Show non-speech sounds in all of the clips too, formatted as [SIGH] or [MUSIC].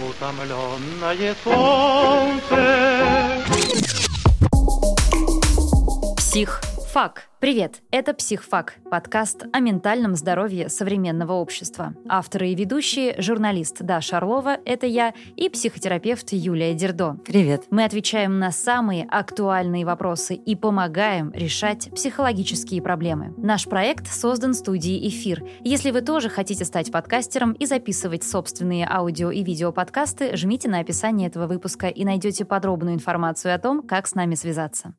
Утомленное солнце Псих. Фак. Привет, это «Психфак» – подкаст о ментальном здоровье современного общества. Авторы и ведущие – журналист Даша Орлова, это я, и психотерапевт Юлия Дердо. Привет. Мы отвечаем на самые актуальные вопросы и помогаем решать психологические проблемы. Наш проект создан студией «Эфир». Если вы тоже хотите стать подкастером и записывать собственные аудио и видеоподкасты, жмите на описание этого выпуска и найдете подробную информацию о том, как с нами связаться.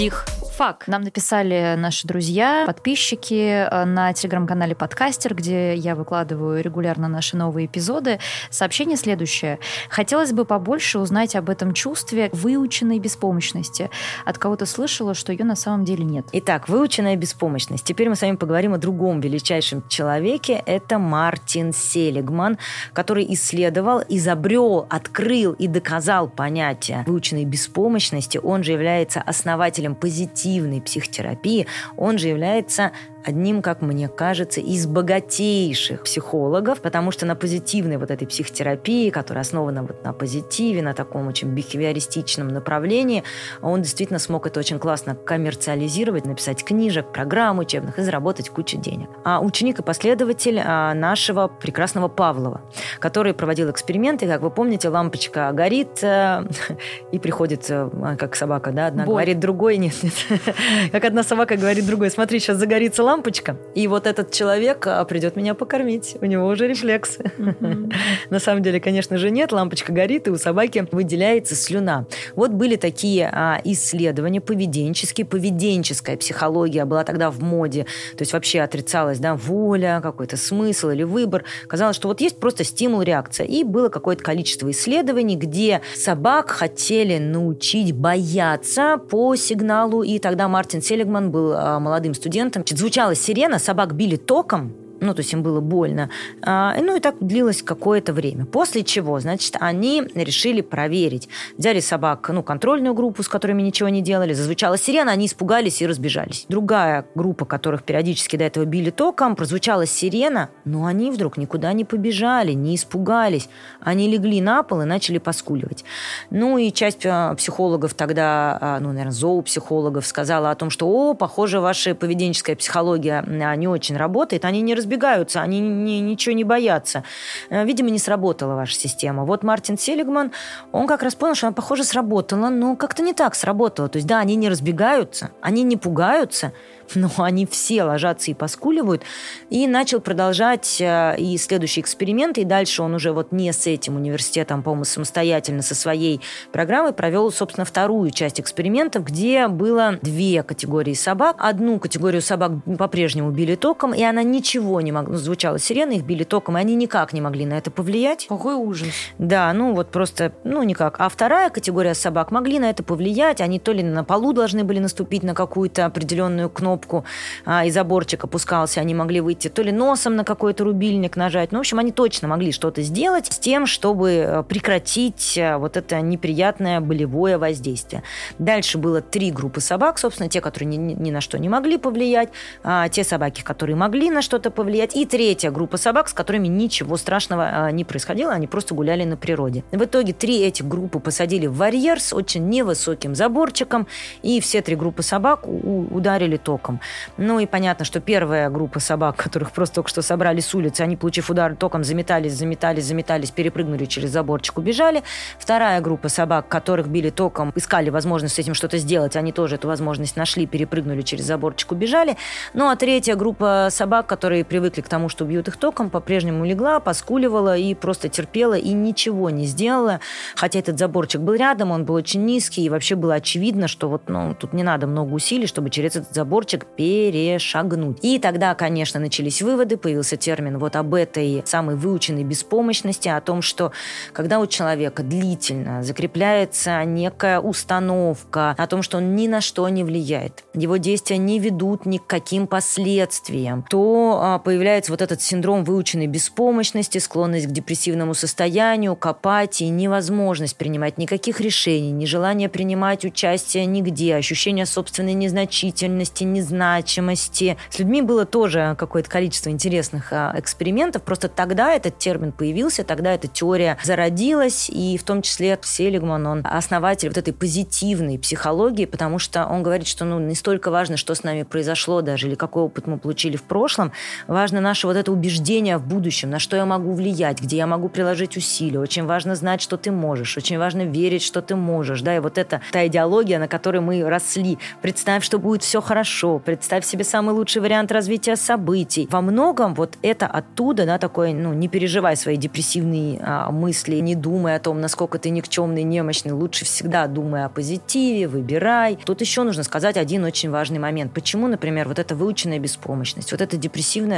Псих фак. Нам написали наши друзья, подписчики э, на телеграм-канале Подкастер, где я выкладываю регулярно наши новые эпизоды. Сообщение следующее. Хотелось бы побольше узнать об этом чувстве выученной беспомощности. От кого-то слышала, что ее на самом деле нет. Итак, выученная беспомощность. Теперь мы с вами поговорим о другом величайшем человеке. Это Мартин Селигман, который исследовал, изобрел, открыл и доказал понятие выученной беспомощности. Он же является основателем позитива когнитивной психотерапии, он же является одним, как мне кажется, из богатейших психологов, потому что на позитивной вот этой психотерапии, которая основана вот на позитиве, на таком очень бихевиористичном направлении, он действительно смог это очень классно коммерциализировать, написать книжек, программ учебных и заработать кучу денег. А ученик и последователь а, нашего прекрасного Павлова, который проводил эксперименты, как вы помните, лампочка горит э, [LAUGHS] и приходит, э, как собака, да, одна Боль. говорит другой, нет, нет, [LAUGHS] как одна собака говорит другой, смотри, сейчас загорится лампочка, и вот этот человек а, придет меня покормить. У него уже рефлексы. [LAUGHS] На самом деле, конечно же, нет. Лампочка горит, и у собаки выделяется слюна. Вот были такие а, исследования поведенческие. Поведенческая психология была тогда в моде. То есть вообще отрицалась да, воля, какой-то смысл или выбор. Казалось, что вот есть просто стимул, реакция. И было какое-то количество исследований, где собак хотели научить бояться по сигналу. И тогда Мартин Селигман был а, молодым студентом. Звучало Звучала сирена, собак били током, ну, то есть им было больно. А, ну, и так длилось какое-то время. После чего, значит, они решили проверить. Взяли собак, ну, контрольную группу, с которыми ничего не делали, зазвучала сирена, они испугались и разбежались. Другая группа, которых периодически до этого били током, прозвучала сирена, но они вдруг никуда не побежали, не испугались. Они легли на пол и начали поскуливать. Ну, и часть а, психологов тогда, а, ну, наверное, зоопсихологов сказала о том, что, о, похоже, ваша поведенческая психология не очень работает, они не разбираются разбегаются, они не, ничего не боятся. Э, видимо, не сработала ваша система. Вот Мартин Селигман, он как раз понял, что она, похоже, сработала, но как-то не так сработала. То есть, да, они не разбегаются, они не пугаются, но [LAUGHS] они все ложатся и поскуливают. И начал продолжать э, и следующие эксперименты, и дальше он уже вот не с этим университетом, по-моему, самостоятельно со своей программой провел, собственно, вторую часть экспериментов, где было две категории собак. Одну категорию собак по-прежнему били током, и она ничего не могла, ну, звучала сирена, их били током, и они никак не могли на это повлиять. Какой ужас. Да, ну вот просто, ну никак. А вторая категория собак могли на это повлиять, они то ли на полу должны были наступить на какую-то определенную кнопку, кнопку, а, и заборчик опускался, они могли выйти то ли носом на какой-то рубильник нажать. Ну, в общем, они точно могли что-то сделать с тем, чтобы э, прекратить э, вот это неприятное болевое воздействие. Дальше было три группы собак, собственно, те, которые ни, ни на что не могли повлиять, а, те собаки, которые могли на что-то повлиять, и третья группа собак, с которыми ничего страшного а, не происходило, они просто гуляли на природе. В итоге три этих группы посадили в вольер с очень невысоким заборчиком, и все три группы собак ударили током. Ну и понятно, что первая группа собак, которых просто только что собрали с улицы, они, получив удар током, заметались, заметались, заметались, перепрыгнули через заборчик, убежали. Вторая группа собак, которых били током, искали возможность с этим что-то сделать, они тоже эту возможность нашли, перепрыгнули через заборчик, убежали. Ну а третья группа собак, которые привыкли к тому, что бьют их током, по-прежнему легла, поскуливала и просто терпела и ничего не сделала. Хотя этот заборчик был рядом, он был очень низкий, и вообще было очевидно, что вот ну, тут не надо много усилий, чтобы через этот заборчик перешагнуть. И тогда, конечно, начались выводы, появился термин вот об этой самой выученной беспомощности, о том, что когда у человека длительно закрепляется некая установка о том, что он ни на что не влияет, его действия не ведут ни к каким последствиям, то а, появляется вот этот синдром выученной беспомощности, склонность к депрессивному состоянию, к апатии, невозможность принимать никаких решений, нежелание принимать участие нигде, ощущение собственной незначительности, незначимости. С людьми было тоже какое-то количество интересных а, экспериментов, просто тогда этот термин появился, тогда эта теория зародилась, и в том числе Селигман, он основатель вот этой позитивной психологии, потому что он говорит, что ну, не столько важно, что с нами произошло даже, или какой опыт мы получили в прошлом, важно наше вот это убеждение в будущем, на что я могу влиять, где я могу приложить усилия. Очень важно знать, что ты можешь, очень важно верить, что ты можешь, да, и вот это та идеология, на которой мы росли. Представь, что будет все хорошо, представь себе самый лучший вариант развития событий. Во многом вот это оттуда, да, такое, ну, не переживай свои депрессивные а, мысли, не думай о том, насколько ты никчемный, немощный, лучше всегда думай о позитиве, выбирай. Тут еще нужно сказать один очень важный момент. Почему, например, вот эта выученная беспомощность, вот это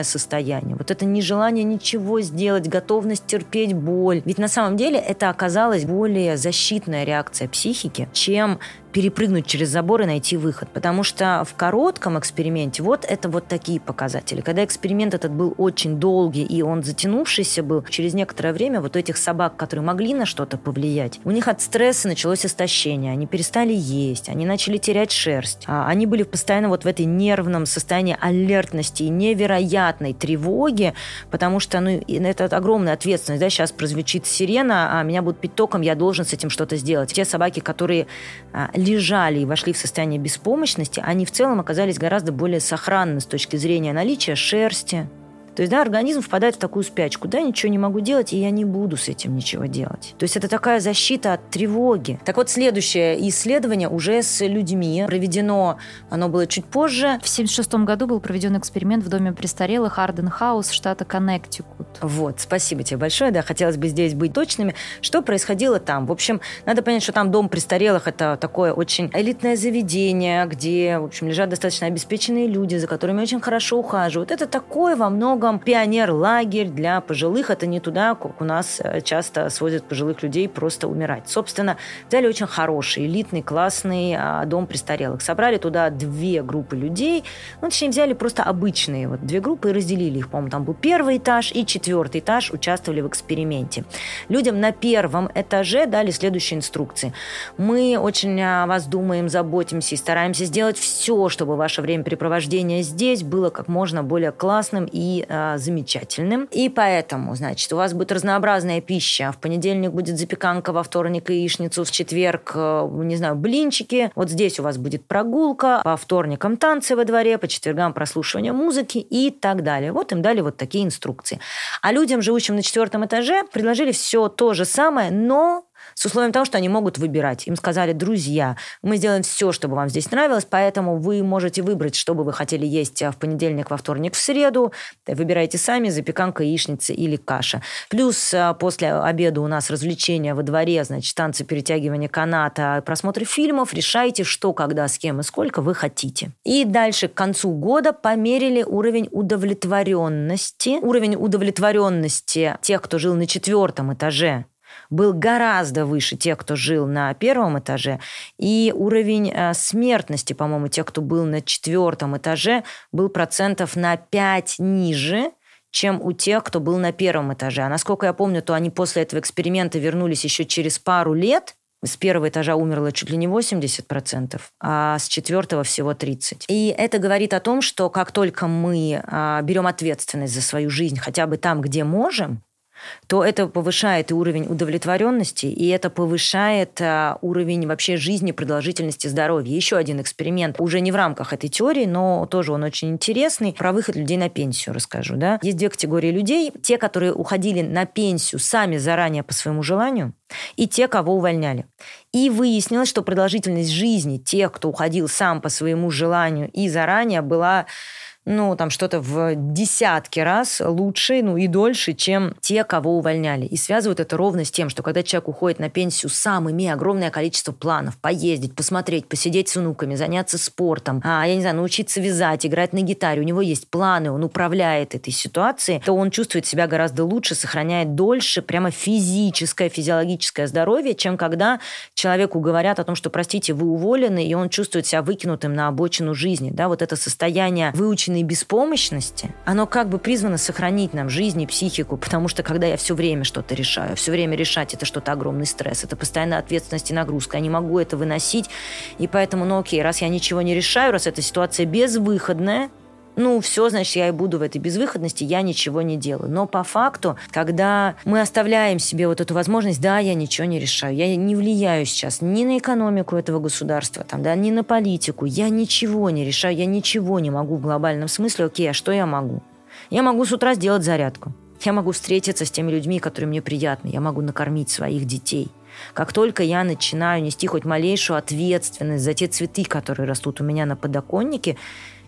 депрессивное состояние, вот это нежелание ничего сделать, готовность терпеть боль. Ведь на самом деле это оказалось более защитная реакция психики, чем перепрыгнуть через забор и найти выход. Потому что в коротком эксперименте вот это вот такие показатели. Когда эксперимент этот был очень долгий и он затянувшийся был, через некоторое время вот этих собак, которые могли на что-то повлиять, у них от стресса началось истощение. Они перестали есть, они начали терять шерсть. А они были постоянно вот в этой нервном состоянии алертности и невероятной тревоги, потому что ну, это огромная ответственность. Да? Сейчас прозвучит сирена, а меня будут пить током, я должен с этим что-то сделать. Те собаки, которые а, лежали и вошли в состояние беспомощности, они в целом оказались гораздо более сохранны с точки зрения наличия шерсти, то есть, да, организм впадает в такую спячку. Да, ничего не могу делать, и я не буду с этим ничего делать. То есть это такая защита от тревоги. Так вот, следующее исследование уже с людьми проведено, оно было чуть позже. В 1976 году был проведен эксперимент в доме престарелых Арден Хаус штата Коннектикут. Вот, спасибо тебе большое. Да, хотелось бы здесь быть точными. Что происходило там? В общем, надо понять, что там дом престарелых – это такое очень элитное заведение, где, в общем, лежат достаточно обеспеченные люди, за которыми очень хорошо ухаживают. Это такое во многом многом пионер-лагерь для пожилых. Это не туда, как у нас э, часто сводят пожилых людей просто умирать. Собственно, взяли очень хороший, элитный, классный а, дом престарелых. Собрали туда две группы людей. Ну, точнее, взяли просто обычные вот две группы и разделили их. По-моему, там был первый этаж и четвертый этаж участвовали в эксперименте. Людям на первом этаже дали следующие инструкции. Мы очень о вас думаем, заботимся и стараемся сделать все, чтобы ваше времяпрепровождение здесь было как можно более классным и э, замечательным. И поэтому, значит, у вас будет разнообразная пища. В понедельник будет запеканка, во вторник яичницу, в четверг, э, не знаю, блинчики. Вот здесь у вас будет прогулка, по вторникам танцы во дворе, по четвергам прослушивание музыки и так далее. Вот им дали вот такие инструкции. А людям, живущим на четвертом этаже, предложили все то же самое, но с условием того, что они могут выбирать. Им сказали, друзья, мы сделаем все, чтобы вам здесь нравилось, поэтому вы можете выбрать, что бы вы хотели есть в понедельник, во вторник, в среду. Выбирайте сами, запеканка, яичница или каша. Плюс а, после обеда у нас развлечения во дворе, значит, танцы, перетягивание каната, просмотр фильмов. Решайте, что, когда, с кем и сколько вы хотите. И дальше к концу года померили уровень удовлетворенности. Уровень удовлетворенности тех, кто жил на четвертом этаже был гораздо выше тех, кто жил на первом этаже, и уровень э, смертности, по-моему, тех, кто был на четвертом этаже, был процентов на 5 ниже, чем у тех, кто был на первом этаже. А насколько я помню, то они после этого эксперимента вернулись еще через пару лет. С первого этажа умерло чуть ли не 80%, а с четвертого всего 30%. И это говорит о том, что как только мы а, берем ответственность за свою жизнь хотя бы там, где можем, то это повышает и уровень удовлетворенности, и это повышает а, уровень вообще жизни, продолжительности здоровья. Еще один эксперимент, уже не в рамках этой теории, но тоже он очень интересный, про выход людей на пенсию расскажу. Да? Есть две категории людей. Те, которые уходили на пенсию сами заранее по своему желанию, и те, кого увольняли. И выяснилось, что продолжительность жизни тех, кто уходил сам по своему желанию и заранее, была ну, там что-то в десятки раз лучше, ну, и дольше, чем те, кого увольняли. И связывают это ровно с тем, что когда человек уходит на пенсию сам, имея огромное количество планов, поездить, посмотреть, посидеть с внуками, заняться спортом, а, я не знаю, научиться вязать, играть на гитаре, у него есть планы, он управляет этой ситуацией, то он чувствует себя гораздо лучше, сохраняет дольше прямо физическое, физиологическое здоровье, чем когда человеку говорят о том, что, простите, вы уволены, и он чувствует себя выкинутым на обочину жизни. Да, вот это состояние выученного выученной беспомощности, оно как бы призвано сохранить нам жизнь и психику, потому что когда я все время что-то решаю, все время решать это что-то огромный стресс, это постоянная ответственность и нагрузка, я не могу это выносить, и поэтому, ну окей, раз я ничего не решаю, раз эта ситуация безвыходная, ну, все, значит, я и буду в этой безвыходности, я ничего не делаю. Но по факту, когда мы оставляем себе вот эту возможность, да, я ничего не решаю, я не влияю сейчас ни на экономику этого государства, там, да, ни на политику, я ничего не решаю, я ничего не могу в глобальном смысле, окей, а что я могу? Я могу с утра сделать зарядку. Я могу встретиться с теми людьми, которые мне приятны. Я могу накормить своих детей. Как только я начинаю нести хоть малейшую ответственность за те цветы, которые растут у меня на подоконнике,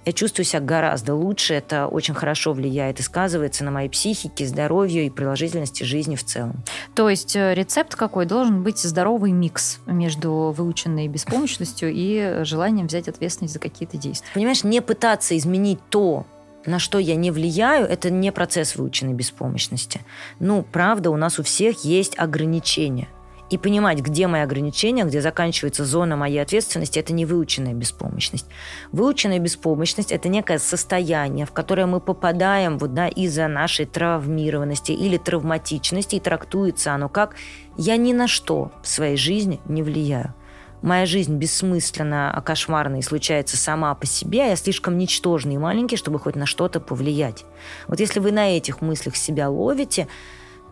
я чувствую себя гораздо лучше, это очень хорошо влияет и сказывается на моей психике, здоровью и продолжительности жизни в целом. То есть э, рецепт какой? Должен быть здоровый микс между выученной беспомощностью и желанием взять ответственность за какие-то действия. Понимаешь, не пытаться изменить то, на что я не влияю, это не процесс выученной беспомощности. Ну, правда, у нас у всех есть ограничения и понимать, где мои ограничения, где заканчивается зона моей ответственности, это не выученная беспомощность. Выученная беспомощность – это некое состояние, в которое мы попадаем вот, да, из-за нашей травмированности или травматичности, и трактуется оно как «я ни на что в своей жизни не влияю». Моя жизнь бессмысленна, а кошмарна и случается сама по себе, а я слишком ничтожный и маленький, чтобы хоть на что-то повлиять. Вот если вы на этих мыслях себя ловите –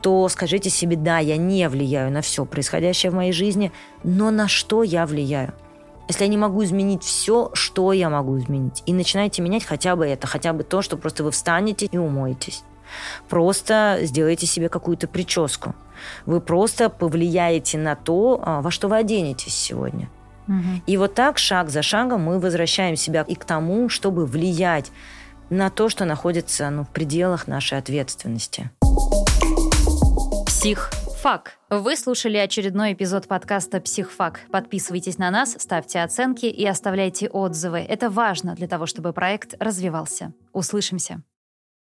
то скажите себе, да, я не влияю на все происходящее в моей жизни, но на что я влияю? Если я не могу изменить все, что я могу изменить? И начинайте менять хотя бы это, хотя бы то, что просто вы встанете и умоетесь. Просто сделайте себе какую-то прическу. Вы просто повлияете на то, а, во что вы оденетесь сегодня. Угу. И вот так, шаг за шагом, мы возвращаем себя и к тому, чтобы влиять на то, что находится ну, в пределах нашей ответственности. Психфак. Вы слушали очередной эпизод подкаста «Психфак». Подписывайтесь на нас, ставьте оценки и оставляйте отзывы. Это важно для того, чтобы проект развивался. Услышимся.